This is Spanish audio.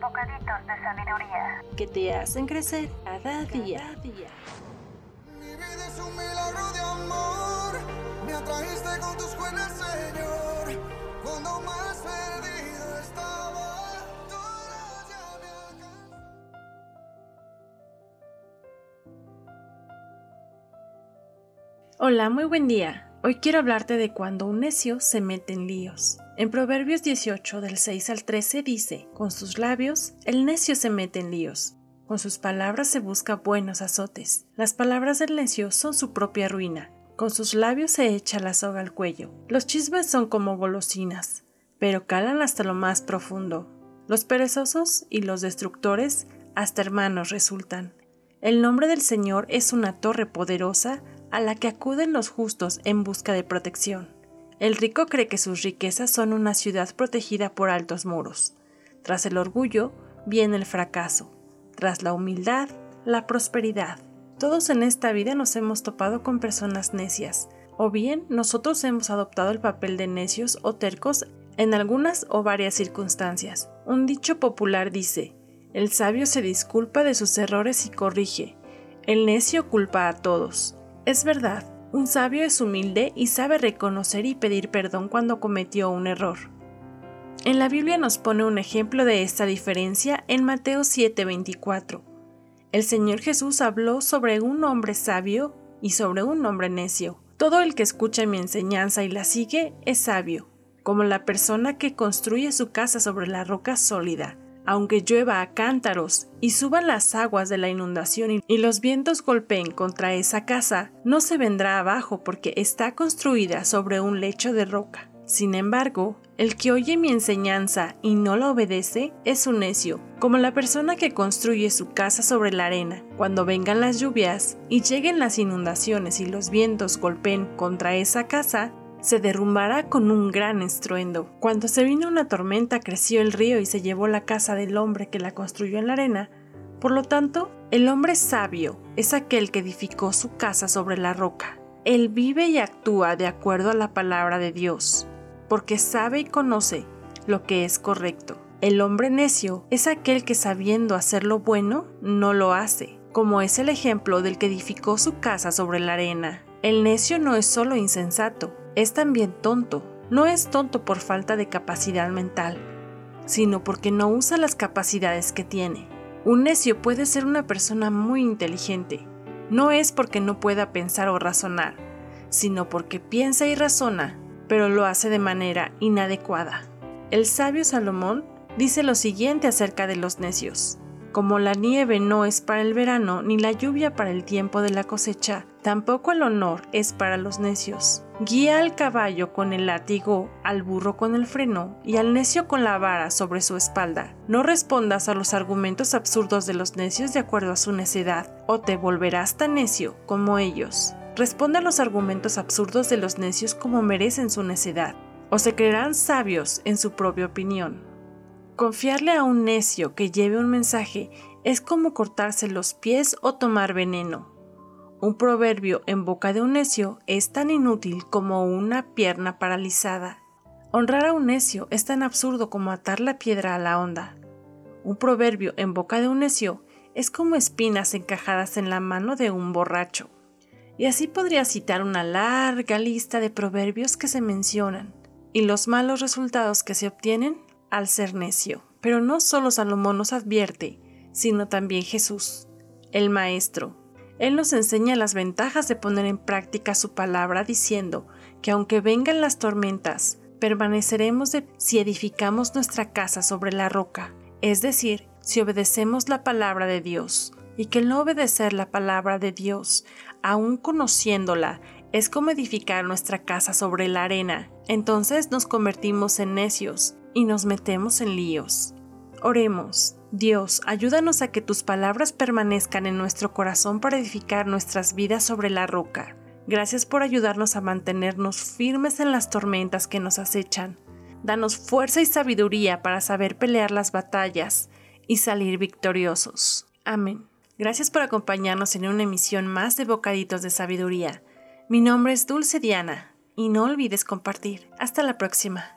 Bocaditos de sabiduría. que te hacen crecer cada día. Mi vida es un milagro de amor. Me atrajiste con tus buenas, Señor. Cuando más perdido estaba. Hola, muy buen día. Hoy quiero hablarte de cuando un necio se mete en líos. En Proverbios 18 del 6 al 13 dice, con sus labios el necio se mete en líos. Con sus palabras se busca buenos azotes. Las palabras del necio son su propia ruina. Con sus labios se echa la soga al cuello. Los chismes son como golosinas, pero calan hasta lo más profundo. Los perezosos y los destructores hasta hermanos resultan. El nombre del Señor es una torre poderosa a la que acuden los justos en busca de protección. El rico cree que sus riquezas son una ciudad protegida por altos muros. Tras el orgullo viene el fracaso. Tras la humildad, la prosperidad. Todos en esta vida nos hemos topado con personas necias, o bien nosotros hemos adoptado el papel de necios o tercos en algunas o varias circunstancias. Un dicho popular dice, el sabio se disculpa de sus errores y corrige, el necio culpa a todos. Es verdad, un sabio es humilde y sabe reconocer y pedir perdón cuando cometió un error. En la Biblia nos pone un ejemplo de esta diferencia en Mateo 7:24. El Señor Jesús habló sobre un hombre sabio y sobre un hombre necio. Todo el que escucha mi enseñanza y la sigue es sabio, como la persona que construye su casa sobre la roca sólida. Aunque llueva a cántaros y suban las aguas de la inundación y- los vientos golpeen contra esa casa, no se vendrá abajo porque está construida sobre un lecho de roca. Sin embargo, el que oye mi enseñanza y no la obedece es un necio, como la persona que construye su casa sobre la arena. Cuando vengan las lluvias y lleguen las inundaciones y los vientos golpeen contra esa casa, se derrumbará con un gran estruendo. Cuando se vino una tormenta creció el río y se llevó la casa del hombre que la construyó en la arena. Por lo tanto, el hombre sabio es aquel que edificó su casa sobre la roca. Él vive y actúa de acuerdo a la palabra de Dios, porque sabe y conoce lo que es correcto. El hombre necio es aquel que sabiendo hacer lo bueno, no lo hace, como es el ejemplo del que edificó su casa sobre la arena. El necio no es solo insensato, es también tonto. No es tonto por falta de capacidad mental, sino porque no usa las capacidades que tiene. Un necio puede ser una persona muy inteligente. No es porque no pueda pensar o razonar, sino porque piensa y razona, pero lo hace de manera inadecuada. El sabio Salomón dice lo siguiente acerca de los necios. Como la nieve no es para el verano, ni la lluvia para el tiempo de la cosecha, tampoco el honor es para los necios. Guía al caballo con el látigo, al burro con el freno y al necio con la vara sobre su espalda. No respondas a los argumentos absurdos de los necios de acuerdo a su necedad, o te volverás tan necio como ellos. Responde a los argumentos absurdos de los necios como merecen su necedad, o se creerán sabios en su propia opinión. Confiarle a un necio que lleve un mensaje es como cortarse los pies o tomar veneno. Un proverbio en boca de un necio es tan inútil como una pierna paralizada. Honrar a un necio es tan absurdo como atar la piedra a la onda. Un proverbio en boca de un necio es como espinas encajadas en la mano de un borracho. Y así podría citar una larga lista de proverbios que se mencionan y los malos resultados que se obtienen al ser necio. Pero no solo Salomón nos advierte, sino también Jesús, el Maestro. Él nos enseña las ventajas de poner en práctica su palabra diciendo que aunque vengan las tormentas, permaneceremos si edificamos nuestra casa sobre la roca, es decir, si obedecemos la palabra de Dios, y que el no obedecer la palabra de Dios, aun conociéndola, es como edificar nuestra casa sobre la arena, entonces nos convertimos en necios y nos metemos en líos. Oremos. Dios, ayúdanos a que tus palabras permanezcan en nuestro corazón para edificar nuestras vidas sobre la roca. Gracias por ayudarnos a mantenernos firmes en las tormentas que nos acechan. Danos fuerza y sabiduría para saber pelear las batallas y salir victoriosos. Amén. Gracias por acompañarnos en una emisión más de Bocaditos de Sabiduría. Mi nombre es Dulce Diana y no olvides compartir. Hasta la próxima.